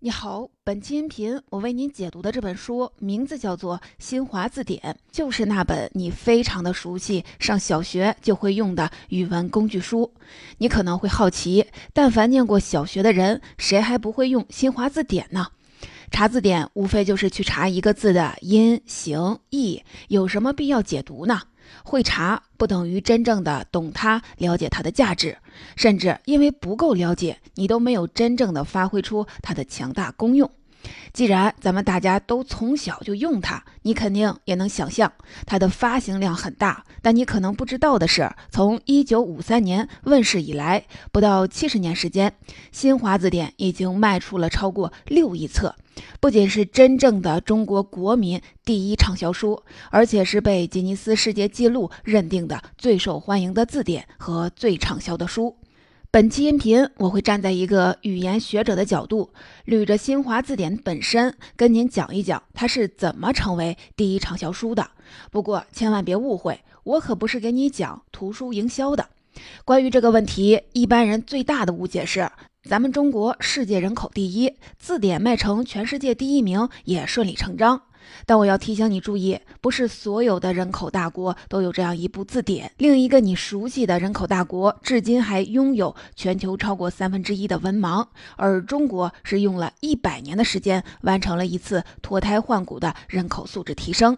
你好，本期音频我为您解读的这本书名字叫做《新华字典》，就是那本你非常的熟悉、上小学就会用的语文工具书。你可能会好奇，但凡念过小学的人，谁还不会用新华字典呢？查字典无非就是去查一个字的音、形、义，有什么必要解读呢？会查不等于真正的懂它、了解它的价值，甚至因为不够了解，你都没有真正的发挥出它的强大功用。既然咱们大家都从小就用它，你肯定也能想象它的发行量很大。但你可能不知道的是，从一九五三年问世以来，不到七十年时间，新华字典已经卖出了超过六亿册，不仅是真正的中国国民第一畅销书，而且是被吉尼斯世界纪录认定的最受欢迎的字典和最畅销的书。本期音频，我会站在一个语言学者的角度，捋着新华字典本身，跟您讲一讲它是怎么成为第一畅销书的。不过千万别误会，我可不是给你讲图书营销的。关于这个问题，一般人最大的误解是，咱们中国世界人口第一，字典卖成全世界第一名也顺理成章。但我要提醒你注意，不是所有的人口大国都有这样一部字典。另一个你熟悉的人口大国，至今还拥有全球超过三分之一的文盲，而中国是用了一百年的时间，完成了一次脱胎换骨的人口素质提升。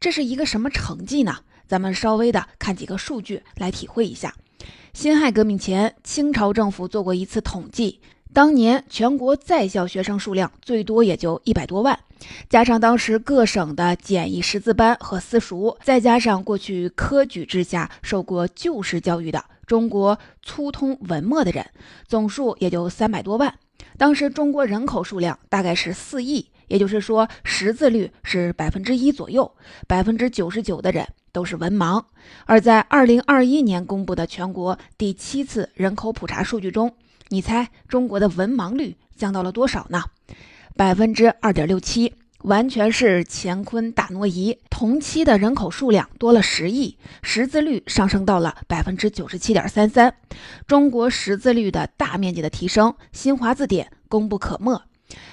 这是一个什么成绩呢？咱们稍微的看几个数据来体会一下。辛亥革命前，清朝政府做过一次统计。当年全国在校学生数量最多也就一百多万，加上当时各省的简易识字班和私塾，再加上过去科举制下受过旧式教育的中国粗通文墨的人，总数也就三百多万。当时中国人口数量大概是四亿，也就是说识字率是百分之一左右，百分之九十九的人都是文盲。而在二零二一年公布的全国第七次人口普查数据中，你猜中国的文盲率降到了多少呢？百分之二点六七，完全是乾坤大挪移。同期的人口数量多了十亿，识字率上升到了百分之九十七点三三。中国识字率的大面积的提升，新华字典功不可没。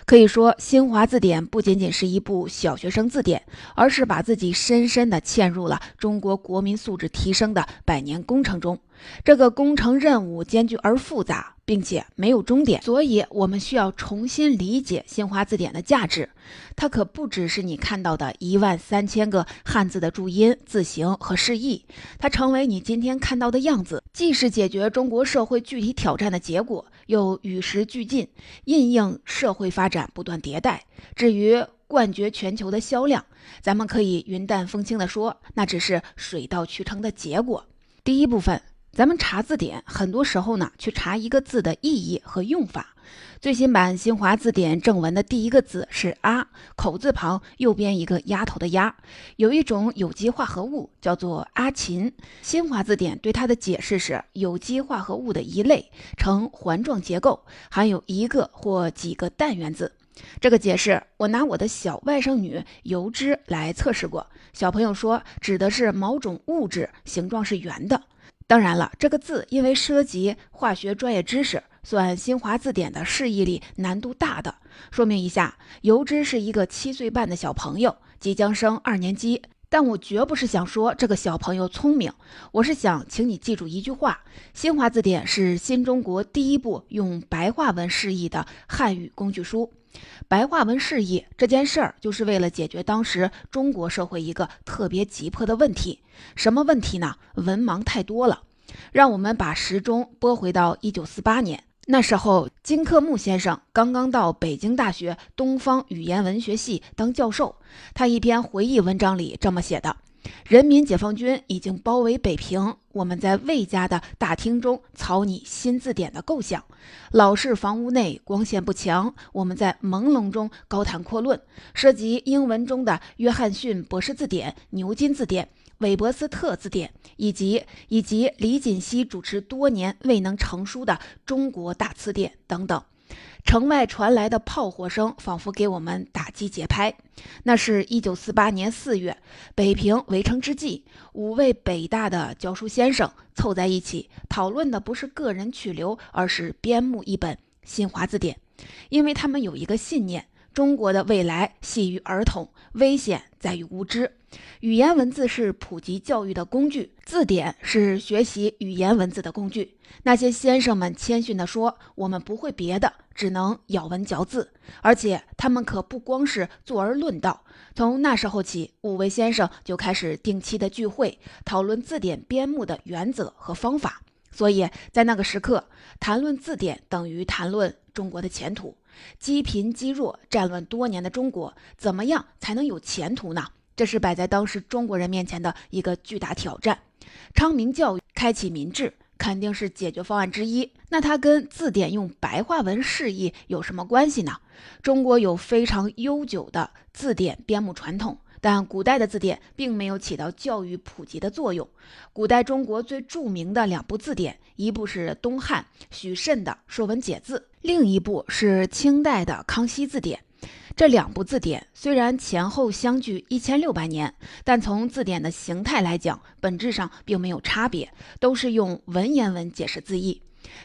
可以说，新华字典不仅仅是一部小学生字典，而是把自己深深地嵌入了中国国民素质提升的百年工程中。这个工程任务艰巨而复杂，并且没有终点，所以我们需要重新理解新华字典的价值。它可不只是你看到的一万三千个汉字的注音、字形和释义，它成为你今天看到的样子，既是解决中国社会具体挑战的结果。又与时俱进，应应社会发展不断迭代。至于冠绝全球的销量，咱们可以云淡风轻地说，那只是水到渠成的结果。第一部分，咱们查字典，很多时候呢，去查一个字的意义和用法。最新版新华字典正文的第一个字是“阿”，口字旁右边一个丫头的“丫”。有一种有机化合物叫做阿嗪。新华字典对它的解释是有机化合物的一类，呈环状结构，含有一个或几个氮原子。这个解释，我拿我的小外甥女油脂来测试过，小朋友说指的是某种物质，形状是圆的。当然了，这个字因为涉及化学专业知识。算新华字典的释义里难度大的。说明一下，油脂是一个七岁半的小朋友，即将升二年级。但我绝不是想说这个小朋友聪明，我是想请你记住一句话：新华字典是新中国第一部用白话文释义的汉语工具书。白话文释义这件事儿，就是为了解决当时中国社会一个特别急迫的问题。什么问题呢？文盲太多了。让我们把时钟拨回到一九四八年。那时候，金克木先生刚刚到北京大学东方语言文学系当教授。他一篇回忆文章里这么写的：“人民解放军已经包围北平，我们在魏家的大厅中草拟新字典的构想。老式房屋内光线不强，我们在朦胧中高谈阔论，涉及英文中的约翰逊博士字典、牛津字典。”韦伯斯特字典，以及以及李锦熙主持多年未能成书的中国大词典等等，城外传来的炮火声仿佛给我们打击节拍。那是一九四八年四月，北平围城之际，五位北大的教书先生凑在一起，讨论的不是个人去留，而是编目一本新华字典。因为他们有一个信念：中国的未来系于儿童，危险在于无知。语言文字是普及教育的工具，字典是学习语言文字的工具。那些先生们谦逊地说：“我们不会别的，只能咬文嚼字。”而且他们可不光是坐而论道。从那时候起，五位先生就开始定期的聚会，讨论字典编目的原则和方法。所以在那个时刻，谈论字典等于谈论中国的前途。积贫积弱、战乱多年的中国，怎么样才能有前途呢？这是摆在当时中国人面前的一个巨大挑战。昌明教育、开启民智，肯定是解决方案之一。那它跟字典用白话文释义有什么关系呢？中国有非常悠久的字典编目传统，但古代的字典并没有起到教育普及的作用。古代中国最著名的两部字典，一部是东汉许慎的《说文解字》，另一部是清代的《康熙字典》。这两部字典虽然前后相距一千六百年，但从字典的形态来讲，本质上并没有差别，都是用文言文解释字义。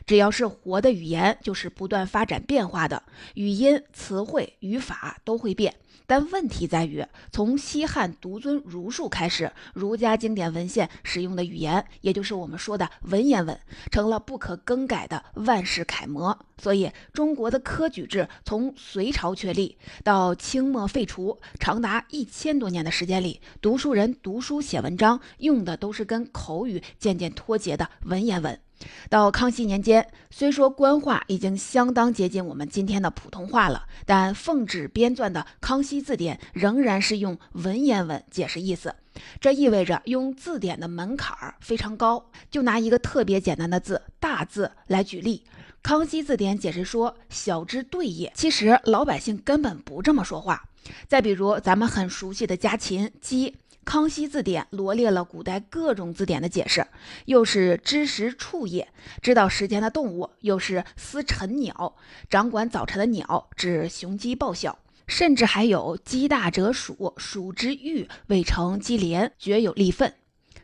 只要是活的语言，就是不断发展变化的，语音、词汇、语法都会变。但问题在于，从西汉独尊儒术开始，儒家经典文献使用的语言，也就是我们说的文言文，成了不可更改的万世楷模。所以，中国的科举制从隋朝确立到清末废除，长达一千多年的时间里，读书人读书写文章用的都是跟口语渐渐脱节的文言文。到康熙年间，虽说官话已经相当接近我们今天的普通话了，但奉旨编纂的《康熙字典》仍然是用文言文解释意思。这意味着用字典的门槛儿非常高。就拿一个特别简单的字“大字”来举例，《康熙字典》解释说“小之对也”，其实老百姓根本不这么说话。再比如咱们很熟悉的家禽“鸡”。康熙字典罗列了古代各种字典的解释，又是知时畜也，知道时间的动物；又是司晨鸟，掌管早晨的鸟，指雄鸡报晓；甚至还有鸡大者鼠，鼠之欲，未成鸡连，绝有力分。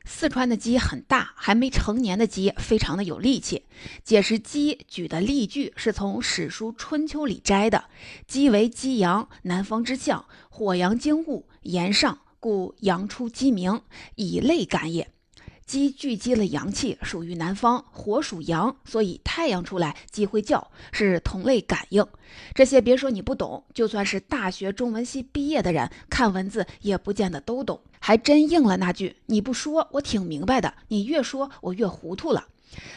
四川的鸡很大，还没成年的鸡非常的有力气。解释鸡举的例句是从史书《春秋》里摘的：“鸡为鸡阳，南方之象，火阳经物，炎上。”故阳出鸡鸣，以类感也。鸡聚集了阳气，属于南方，火属阳，所以太阳出来，鸡会叫，是同类感应。这些别说你不懂，就算是大学中文系毕业的人，看文字也不见得都懂。还真应了那句：“你不说，我挺明白的；你越说，我越糊涂了。”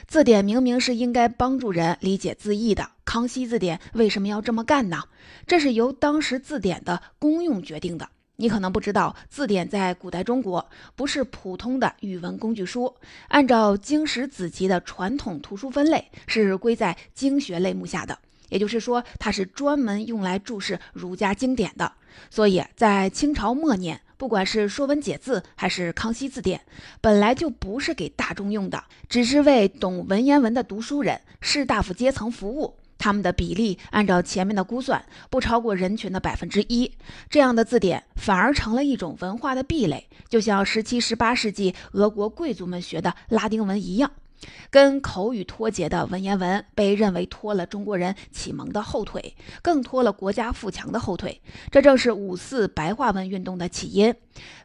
字典明明是应该帮助人理解字义的，康熙字典为什么要这么干呢？这是由当时字典的功用决定的。你可能不知道，字典在古代中国不是普通的语文工具书，按照经史子集的传统图书分类，是归在经学类目下的。也就是说，它是专门用来注释儒家经典的。所以在清朝末年，不管是《说文解字》还是《康熙字典》，本来就不是给大众用的，只是为懂文言文的读书人、士大夫阶层服务。他们的比例按照前面的估算，不超过人群的百分之一。这样的字典反而成了一种文化的壁垒，就像十七、十八世纪俄国贵族们学的拉丁文一样。跟口语脱节的文言文被认为拖了中国人启蒙的后腿，更拖了国家富强的后腿。这正是五四白话文运动的起因。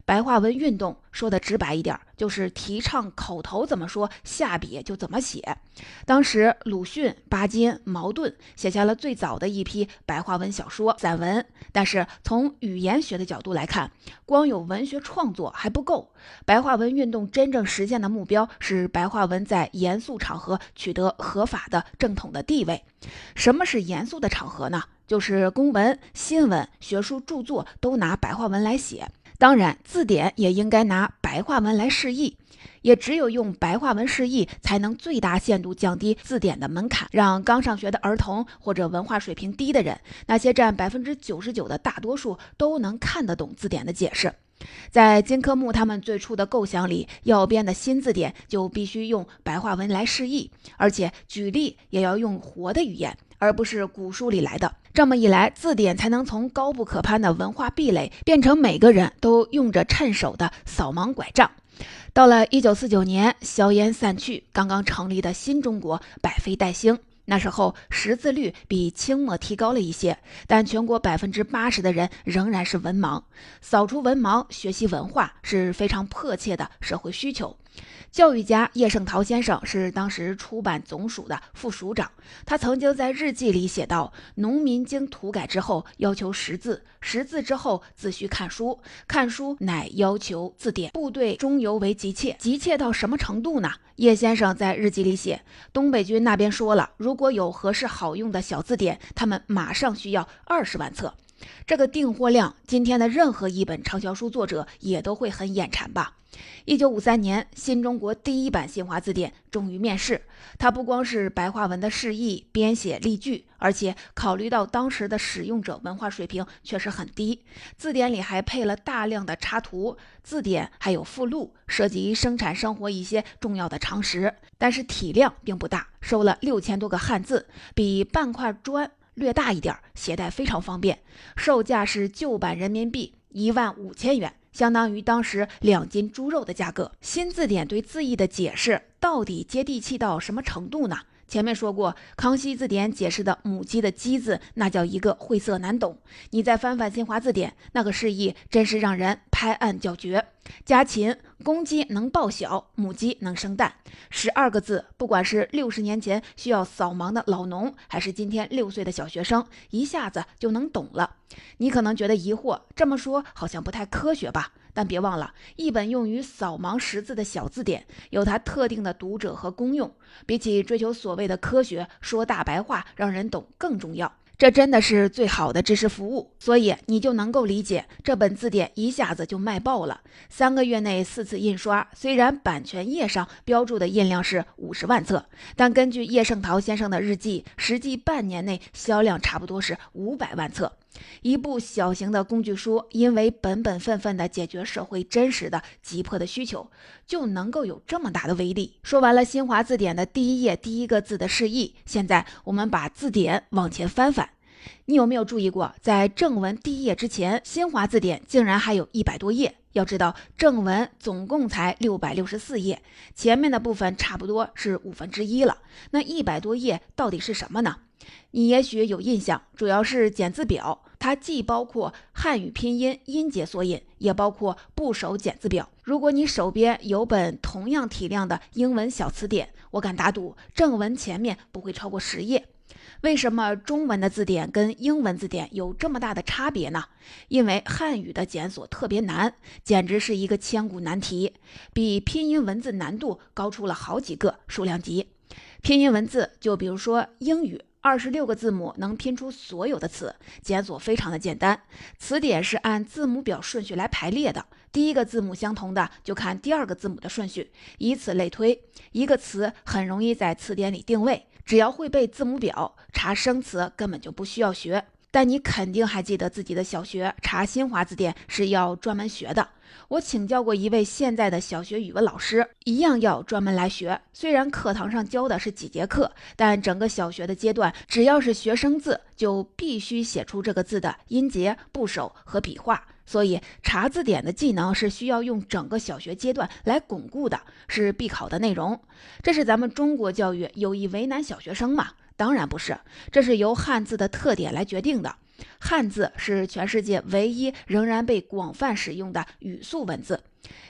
白话文运动说的直白一点，就是提倡口头怎么说，下笔就怎么写。当时鲁迅、巴金、茅盾写下了最早的一批白话文小说、散文。但是从语言学的角度来看，光有文学创作还不够。白话文运动真正实现的目标是白话文在严肃场合取得合法的正统的地位。什么是严肃的场合呢？就是公文、新闻、学术著作都拿白话文来写。当然，字典也应该拿白话文来释义，也只有用白话文释义，才能最大限度降低字典的门槛，让刚上学的儿童或者文化水平低的人，那些占百分之九十九的大多数，都能看得懂字典的解释。在金科木他们最初的构想里，要编的新字典就必须用白话文来释义，而且举例也要用活的语言。而不是古书里来的，这么一来，字典才能从高不可攀的文化壁垒变成每个人都用着趁手的扫盲拐杖。到了一九四九年，硝烟散去，刚刚成立的新中国百废待兴，那时候识字率比清末提高了一些，但全国百分之八十的人仍然是文盲。扫除文盲，学习文化是非常迫切的社会需求。教育家叶圣陶先生是当时出版总署的副署长，他曾经在日记里写道：“农民经土改之后，要求识字，识字之后自需看书，看书乃要求字典。部队中尤为急切，急切到什么程度呢？”叶先生在日记里写：“东北军那边说了，如果有合适好用的小字典，他们马上需要二十万册。这个订货量，今天的任何一本畅销书作者也都会很眼馋吧。”一九五三年，新中国第一版新华字典终于面世。它不光是白话文的释义、编写例句，而且考虑到当时的使用者文化水平确实很低，字典里还配了大量的插图。字典还有附录，涉及生产生活一些重要的常识，但是体量并不大，收了六千多个汉字，比半块砖略大一点，携带非常方便。售价是旧版人民币一万五千元。相当于当时两斤猪肉的价格。新字典对字义的解释到底接地气到什么程度呢？前面说过，康熙字典解释的母鸡的鸡字，那叫一个晦涩难懂。你再翻翻新华字典，那个释义真是让人拍案叫绝。家禽，公鸡能抱小，母鸡能生蛋，十二个字，不管是六十年前需要扫盲的老农，还是今天六岁的小学生，一下子就能懂了。你可能觉得疑惑，这么说好像不太科学吧？但别忘了，一本用于扫盲识字的小字典，有它特定的读者和功用，比起追求所谓的科学，说大白话让人懂更重要。这真的是最好的知识服务，所以你就能够理解这本字典一下子就卖爆了。三个月内四次印刷，虽然版权页上标注的印量是五十万册，但根据叶圣陶先生的日记，实际半年内销量差不多是五百万册。一部小型的工具书，因为本本分分地解决社会真实的急迫的需求，就能够有这么大的威力。说完了新华字典的第一页第一个字的释义，现在我们把字典往前翻翻，你有没有注意过，在正文第一页之前，新华字典竟然还有一百多页？要知道，正文总共才六百六十四页，前面的部分差不多是五分之一了。那一百多页到底是什么呢？你也许有印象，主要是简字表。它既包括汉语拼音音节索引，也包括部首简字表。如果你手边有本同样体量的英文小词典，我敢打赌正文前面不会超过十页。为什么中文的字典跟英文字典有这么大的差别呢？因为汉语的检索特别难，简直是一个千古难题，比拼音文字难度高出了好几个数量级。拼音文字，就比如说英语。二十六个字母能拼出所有的词，检索非常的简单。词典是按字母表顺序来排列的，第一个字母相同的就看第二个字母的顺序，以此类推。一个词很容易在词典里定位，只要会背字母表，查生词根本就不需要学。但你肯定还记得自己的小学查新华字典是要专门学的。我请教过一位现在的小学语文老师，一样要专门来学。虽然课堂上教的是几节课，但整个小学的阶段，只要是学生字，就必须写出这个字的音节、部首和笔画。所以查字典的技能是需要用整个小学阶段来巩固的，是必考的内容。这是咱们中国教育有意为难小学生吗？当然不是，这是由汉字的特点来决定的。汉字是全世界唯一仍然被广泛使用的语速文字。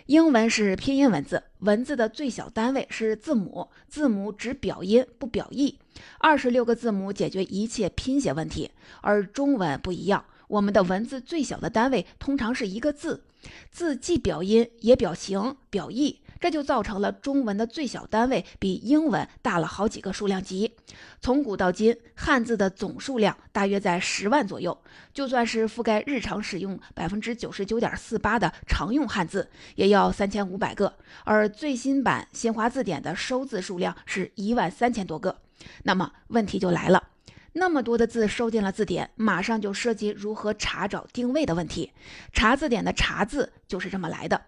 英文是拼音文字，文字的最小单位是字母，字母只表音不表意。二十六个字母解决一切拼写问题，而中文不一样，我们的文字最小的单位通常是一个字，字既表音也表形表意。这就造成了中文的最小单位比英文大了好几个数量级。从古到今，汉字的总数量大约在十万左右。就算是覆盖日常使用百分之九十九点四八的常用汉字，也要三千五百个。而最新版新华字典的收字数量是一万三千多个。那么问题就来了，那么多的字收进了字典，马上就涉及如何查找定位的问题。查字典的“查”字就是这么来的。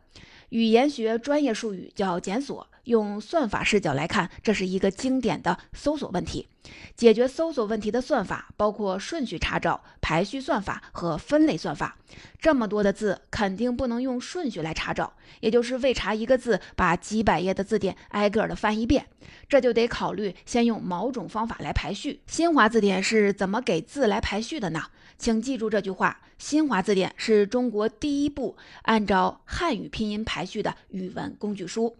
语言学专业术语叫检索，用算法视角来看，这是一个经典的搜索问题。解决搜索问题的算法包括顺序查找、排序算法和分类算法。这么多的字，肯定不能用顺序来查找，也就是为查一个字，把几百页的字典挨个儿的翻一遍。这就得考虑先用某种方法来排序。新华字典是怎么给字来排序的呢？请记住这句话：新华字典是中国第一部按照汉语拼音排序的语文工具书。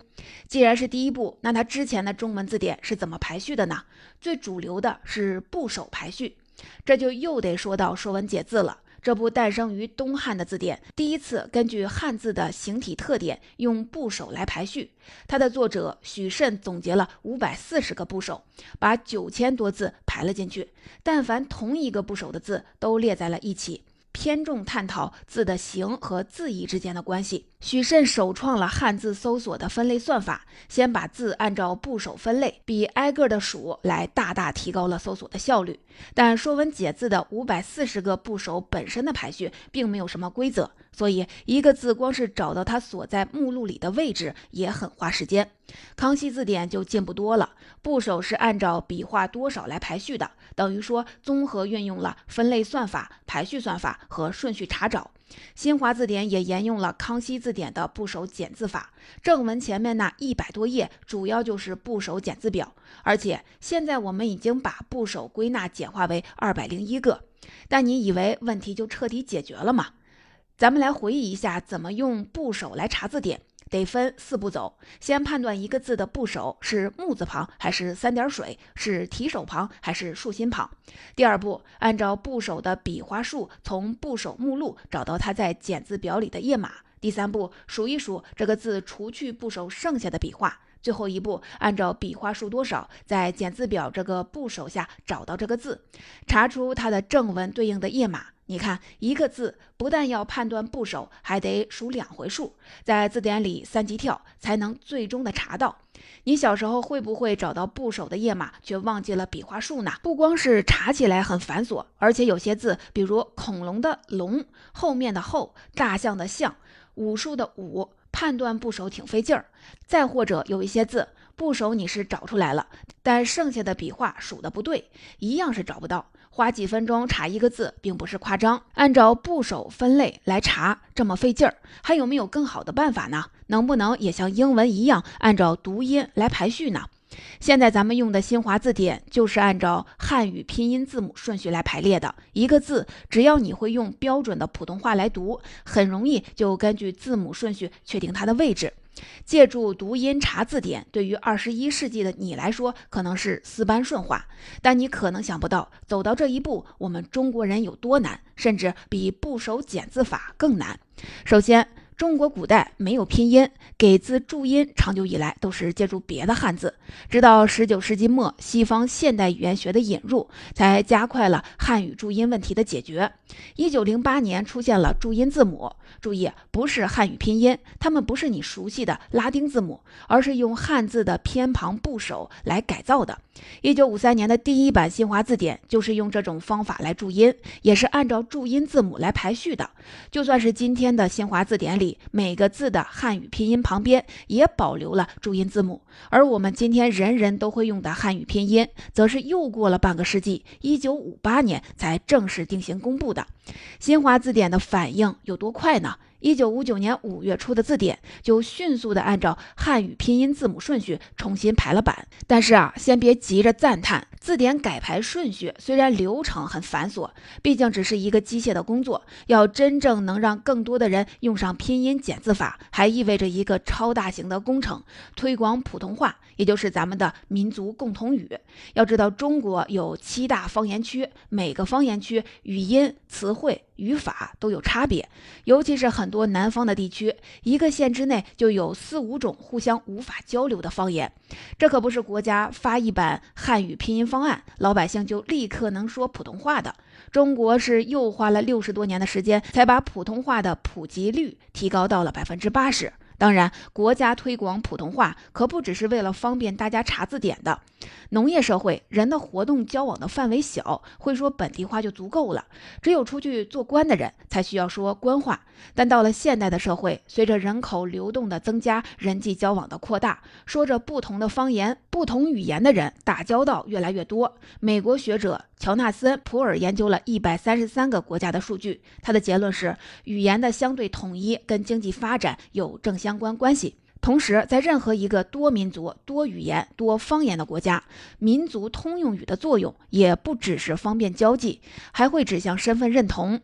既然是第一部，那它之前的中文字典是怎么排序的呢？最主流的是部首排序，这就又得说到《说文解字》了。这部诞生于东汉的字典，第一次根据汉字的形体特点用部首来排序。它的作者许慎总结了五百四十个部首，把九千多字排了进去。但凡同一个部首的字，都列在了一起。偏重探讨字的形和字义之间的关系。许慎首创了汉字搜索的分类算法，先把字按照部首分类，比挨个的数来大大提高了搜索的效率。但《说文解字》的五百四十个部首本身的排序并没有什么规则。所以，一个字光是找到它所在目录里的位置也很花时间。康熙字典就进步多了，部首是按照笔画多少来排序的，等于说综合运用了分类算法、排序算法和顺序查找。新华字典也沿用了康熙字典的部首简字法，正文前面那一百多页主要就是部首简字表，而且现在我们已经把部首归纳简化为二百零一个。但你以为问题就彻底解决了吗？咱们来回忆一下，怎么用部首来查字典，得分四步走。先判断一个字的部首是木字旁还是三点水，是提手旁还是竖心旁。第二步，按照部首的笔画数，从部首目录找到它在简字表里的页码。第三步，数一数这个字除去部首剩下的笔画。最后一步，按照笔画数多少，在简字表这个部首下找到这个字，查出它的正文对应的页码。你看，一个字不但要判断部首，还得数两回数，在字典里三级跳，才能最终的查到。你小时候会不会找到部首的页码，却忘记了笔画数呢？不光是查起来很繁琐，而且有些字，比如恐龙的龙后面的后，大象的象，武术的武，判断部首挺费劲儿。再或者有一些字，部首你是找出来了，但剩下的笔画数的不对，一样是找不到。花几分钟查一个字，并不是夸张。按照部首分类来查，这么费劲儿，还有没有更好的办法呢？能不能也像英文一样，按照读音来排序呢？现在咱们用的新华字典就是按照汉语拼音字母顺序来排列的。一个字，只要你会用标准的普通话来读，很容易就根据字母顺序确定它的位置。借助读音查字典，对于二十一世纪的你来说，可能是丝般顺滑，但你可能想不到，走到这一步，我们中国人有多难，甚至比部首简字法更难。首先，中国古代没有拼音，给字注音长久以来都是借助别的汉字。直到十九世纪末，西方现代语言学的引入，才加快了汉语注音问题的解决。一九零八年出现了注音字母，注意，不是汉语拼音，它们不是你熟悉的拉丁字母，而是用汉字的偏旁部首来改造的。一九五三年的第一版新华字典就是用这种方法来注音，也是按照注音字母来排序的。就算是今天的新华字典里。每个字的汉语拼音旁边也保留了注音字母，而我们今天人人都会用的汉语拼音，则是又过了半个世纪，一九五八年才正式定型公布的。新华字典的反应有多快呢？一九五九年五月初的字典就迅速的按照汉语拼音字母顺序重新排了版。但是啊，先别急着赞叹。字典改排顺序虽然流程很繁琐，毕竟只是一个机械的工作。要真正能让更多的人用上拼音简字法，还意味着一个超大型的工程——推广普通话，也就是咱们的民族共同语。要知道，中国有七大方言区，每个方言区语音、词汇。语法都有差别，尤其是很多南方的地区，一个县之内就有四五种互相无法交流的方言。这可不是国家发一版汉语拼音方案，老百姓就立刻能说普通话的。中国是又花了六十多年的时间，才把普通话的普及率提高到了百分之八十。当然，国家推广普通话可不只是为了方便大家查字典的。农业社会，人的活动交往的范围小，会说本地话就足够了。只有出去做官的人才需要说官话。但到了现代的社会，随着人口流动的增加，人际交往的扩大，说着不同的方言、不同语言的人打交道越来越多。美国学者乔纳森·普尔研究了一百三十三个国家的数据，他的结论是，语言的相对统一跟经济发展有正相关关系。同时，在任何一个多民族、多语言、多方言的国家，民族通用语的作用也不只是方便交际，还会指向身份认同。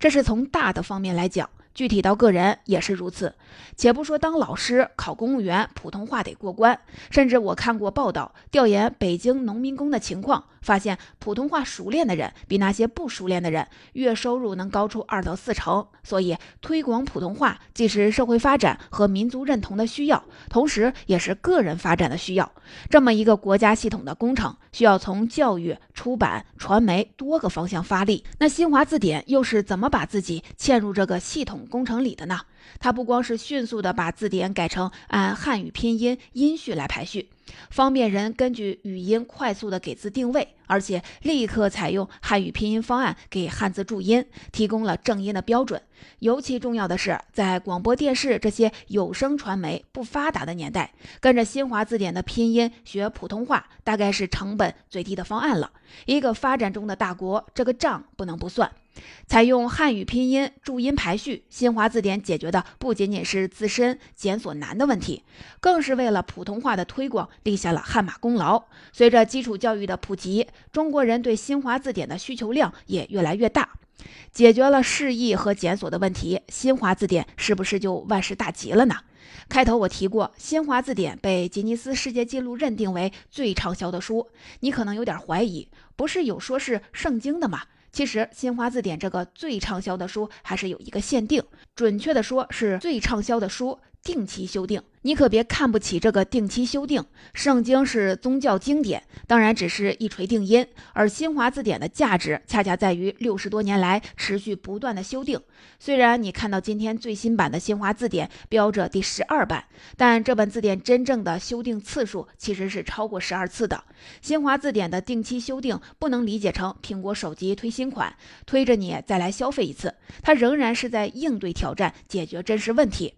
这是从大的方面来讲。具体到个人也是如此，且不说当老师、考公务员，普通话得过关。甚至我看过报道，调研北京农民工的情况，发现普通话熟练的人比那些不熟练的人月收入能高出二到四成。所以，推广普通话既是社会发展和民族认同的需要，同时也是个人发展的需要。这么一个国家系统的工程，需要从教育、出版、传媒多个方向发力。那新华字典又是怎么把自己嵌入这个系统？工程里的呢？它不光是迅速的把字典改成按汉语拼音音序来排序。方便人根据语音快速的给字定位，而且立刻采用汉语拼音方案给汉字注音，提供了正音的标准。尤其重要的是，在广播电视这些有声传媒不发达的年代，跟着新华字典的拼音学普通话，大概是成本最低的方案了。一个发展中的大国，这个账不能不算。采用汉语拼音注音排序，新华字典解决的不仅仅是自身检索难的问题，更是为了普通话的推广。立下了汗马功劳。随着基础教育的普及，中国人对新华字典的需求量也越来越大。解决了释义和检索的问题，新华字典是不是就万事大吉了呢？开头我提过，新华字典被吉尼斯世界纪录认定为最畅销的书。你可能有点怀疑，不是有说是圣经的吗？其实，新华字典这个最畅销的书还是有一个限定，准确的说是最畅销的书。定期修订，你可别看不起这个定期修订。圣经是宗教经典，当然只是一锤定音，而新华字典的价值恰恰在于六十多年来持续不断的修订。虽然你看到今天最新版的新华字典标着第十二版，但这本字典真正的修订次数其实是超过十二次的。新华字典的定期修订不能理解成苹果手机推新款，推着你再来消费一次，它仍然是在应对挑战，解决真实问题。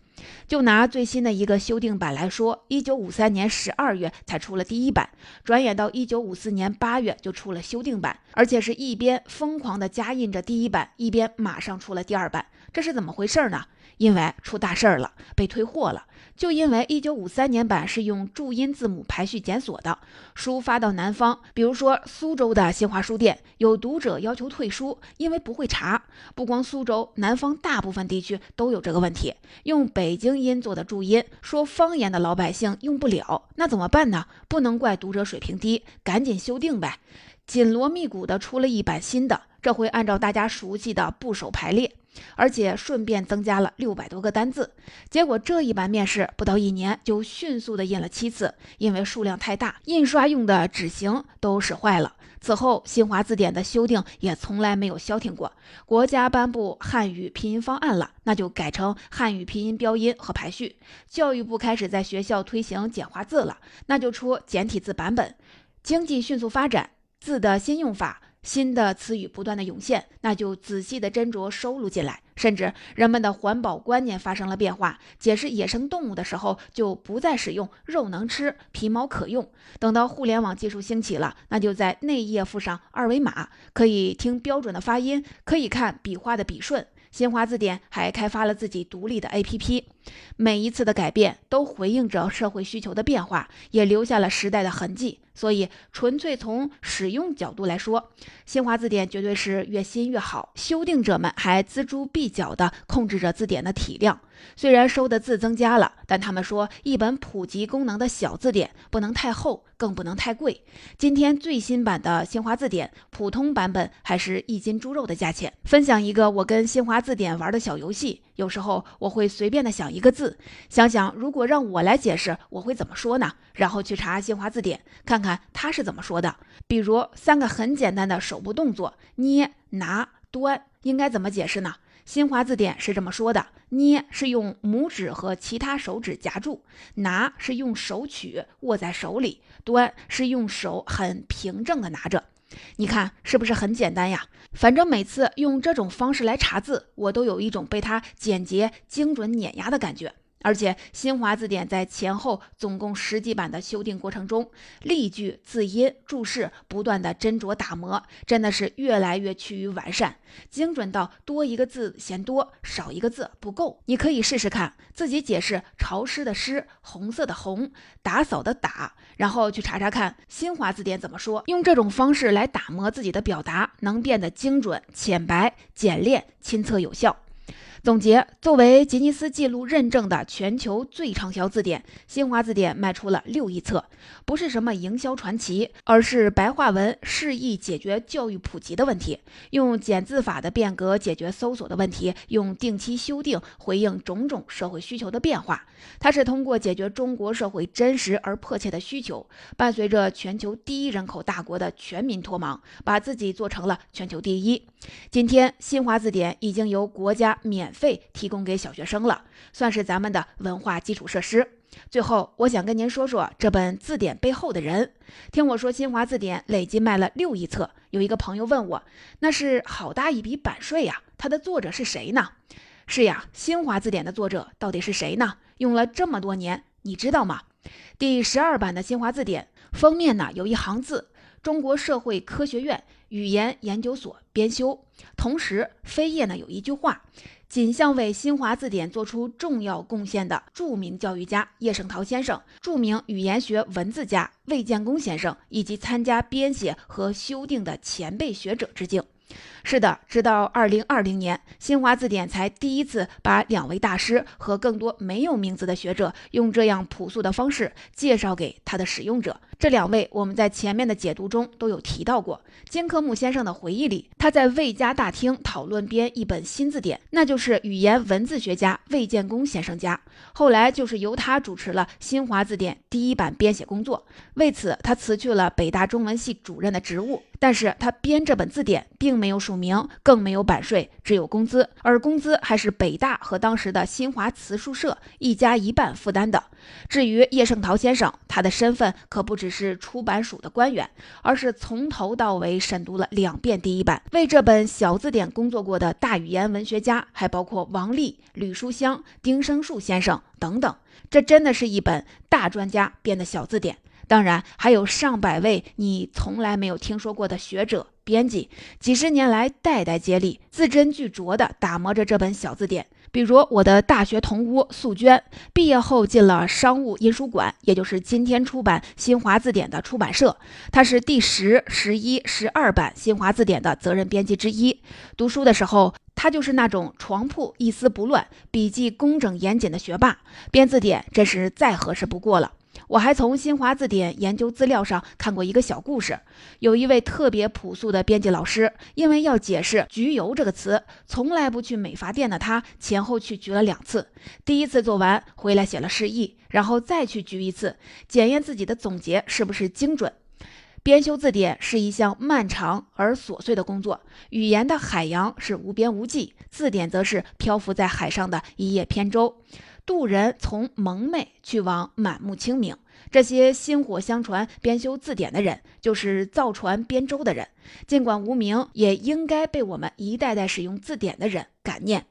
就拿最新的一个修订版来说，一九五三年十二月才出了第一版，转眼到一九五四年八月就出了修订版，而且是一边疯狂的加印着第一版，一边马上出了第二版，这是怎么回事呢？因为出大事儿了，被退货了。就因为一九五三年版是用注音字母排序检索的，书发到南方，比如说苏州的新华书店，有读者要求退书，因为不会查。不光苏州，南方大部分地区都有这个问题，用北京音做的注音，说方言的老百姓用不了，那怎么办呢？不能怪读者水平低，赶紧修订呗。紧锣密鼓的出了一版新的，这回按照大家熟悉的部首排列。而且顺便增加了六百多个单字，结果这一版面试不到一年就迅速的印了七次，因为数量太大，印刷用的纸型都使坏了。此后，新华字典的修订也从来没有消停过。国家颁布汉语拼音方案了，那就改成汉语拼音标音和排序。教育部开始在学校推行简化字了，那就出简体字版本。经济迅速发展，字的新用法。新的词语不断的涌现，那就仔细的斟酌收录进来。甚至人们的环保观念发生了变化，解释野生动物的时候就不再使用“肉能吃，皮毛可用”。等到互联网技术兴起了，那就在内页附上二维码，可以听标准的发音，可以看笔画的笔顺。新华字典还开发了自己独立的 APP。每一次的改变都回应着社会需求的变化，也留下了时代的痕迹。所以，纯粹从使用角度来说，新华字典绝对是越新越好。修订者们还锱铢必较地控制着字典的体量。虽然收的字增加了，但他们说，一本普及功能的小字典不能太厚，更不能太贵。今天最新版的新华字典普通版本还是一斤猪肉的价钱。分享一个我跟新华字典玩的小游戏。有时候我会随便的想一个字，想想如果让我来解释，我会怎么说呢？然后去查新华字典，看看他是怎么说的。比如三个很简单的手部动作：捏、拿、端应该怎么解释呢？新华字典是这么说的：捏是用拇指和其他手指夹住，拿是用手取握在手里，端是用手很平正的拿着。你看是不是很简单呀？反正每次用这种方式来查字，我都有一种被它简洁、精准、碾压的感觉。而且新华字典在前后总共十几版的修订过程中，例句、字音、注释不断的斟酌打磨，真的是越来越趋于完善，精准到多一个字嫌多，少一个字不够。你可以试试看，自己解释潮湿的湿、红色的红、打扫的打，然后去查查看新华字典怎么说。用这种方式来打磨自己的表达，能变得精准、浅白、简练、亲测有效。总结：作为吉尼斯纪录认证的全球最畅销字典，新华字典卖出了六亿册，不是什么营销传奇，而是白话文释义解决教育普及的问题，用简字法的变革解决搜索的问题，用定期修订回应种种社会需求的变化。它是通过解决中国社会真实而迫切的需求，伴随着全球第一人口大国的全民脱盲，把自己做成了全球第一。今天，新华字典已经由国家免。免费提供给小学生了，算是咱们的文化基础设施。最后，我想跟您说说这本字典背后的人。听我说，新华字典累计卖了六亿册。有一个朋友问我，那是好大一笔版税呀，它的作者是谁呢？是呀，新华字典的作者到底是谁呢？用了这么多年，你知道吗？第十二版的新华字典封面呢，有一行字：中国社会科学院语言研究所编修。同时，扉页呢有一句话。仅向为新华字典做出重要贡献的著名教育家叶圣陶先生、著名语言学文字家魏建功先生以及参加编写和修订的前辈学者致敬。是的，直到二零二零年，新华字典才第一次把两位大师和更多没有名字的学者用这样朴素的方式介绍给他的使用者。这两位我们在前面的解读中都有提到过。金科木先生的回忆里，他在魏家大厅讨论编一本新字典，那就是语言文字学家魏建功先生家。后来就是由他主持了新华字典第一版编写工作，为此他辞去了北大中文系主任的职务。但是他编这本字典并没有署名，更没有版税，只有工资，而工资还是北大和当时的新华词书社一家一半负担的。至于叶圣陶先生，他的身份可不只是出版署的官员，而是从头到尾审读了两遍第一版，为这本小字典工作过的大语言文学家还包括王力、吕书香、丁生树先生等等。这真的是一本大专家编的小字典。当然，还有上百位你从来没有听说过的学者、编辑，几十年来代代接力，字斟句酌地打磨着这本小字典。比如我的大学同屋素娟，毕业后进了商务印书馆，也就是今天出版新华字典的出版社，她是第十、十一、十二版新华字典的责任编辑之一。读书的时候，她就是那种床铺一丝不乱、笔记工整严谨的学霸，编字典真是再合适不过了。我还从新华字典研究资料上看过一个小故事，有一位特别朴素的编辑老师，因为要解释“焗油”这个词，从来不去美发店的他，前后去焗了两次。第一次做完回来写了示意，然后再去焗一次，检验自己的总结是不是精准。编修字典是一项漫长而琐碎的工作，语言的海洋是无边无际，字典则是漂浮在海上的一叶扁舟。渡人从蒙昧去往满目清明，这些薪火相传编修字典的人，就是造船编舟的人。尽管无名，也应该被我们一代代使用字典的人感念。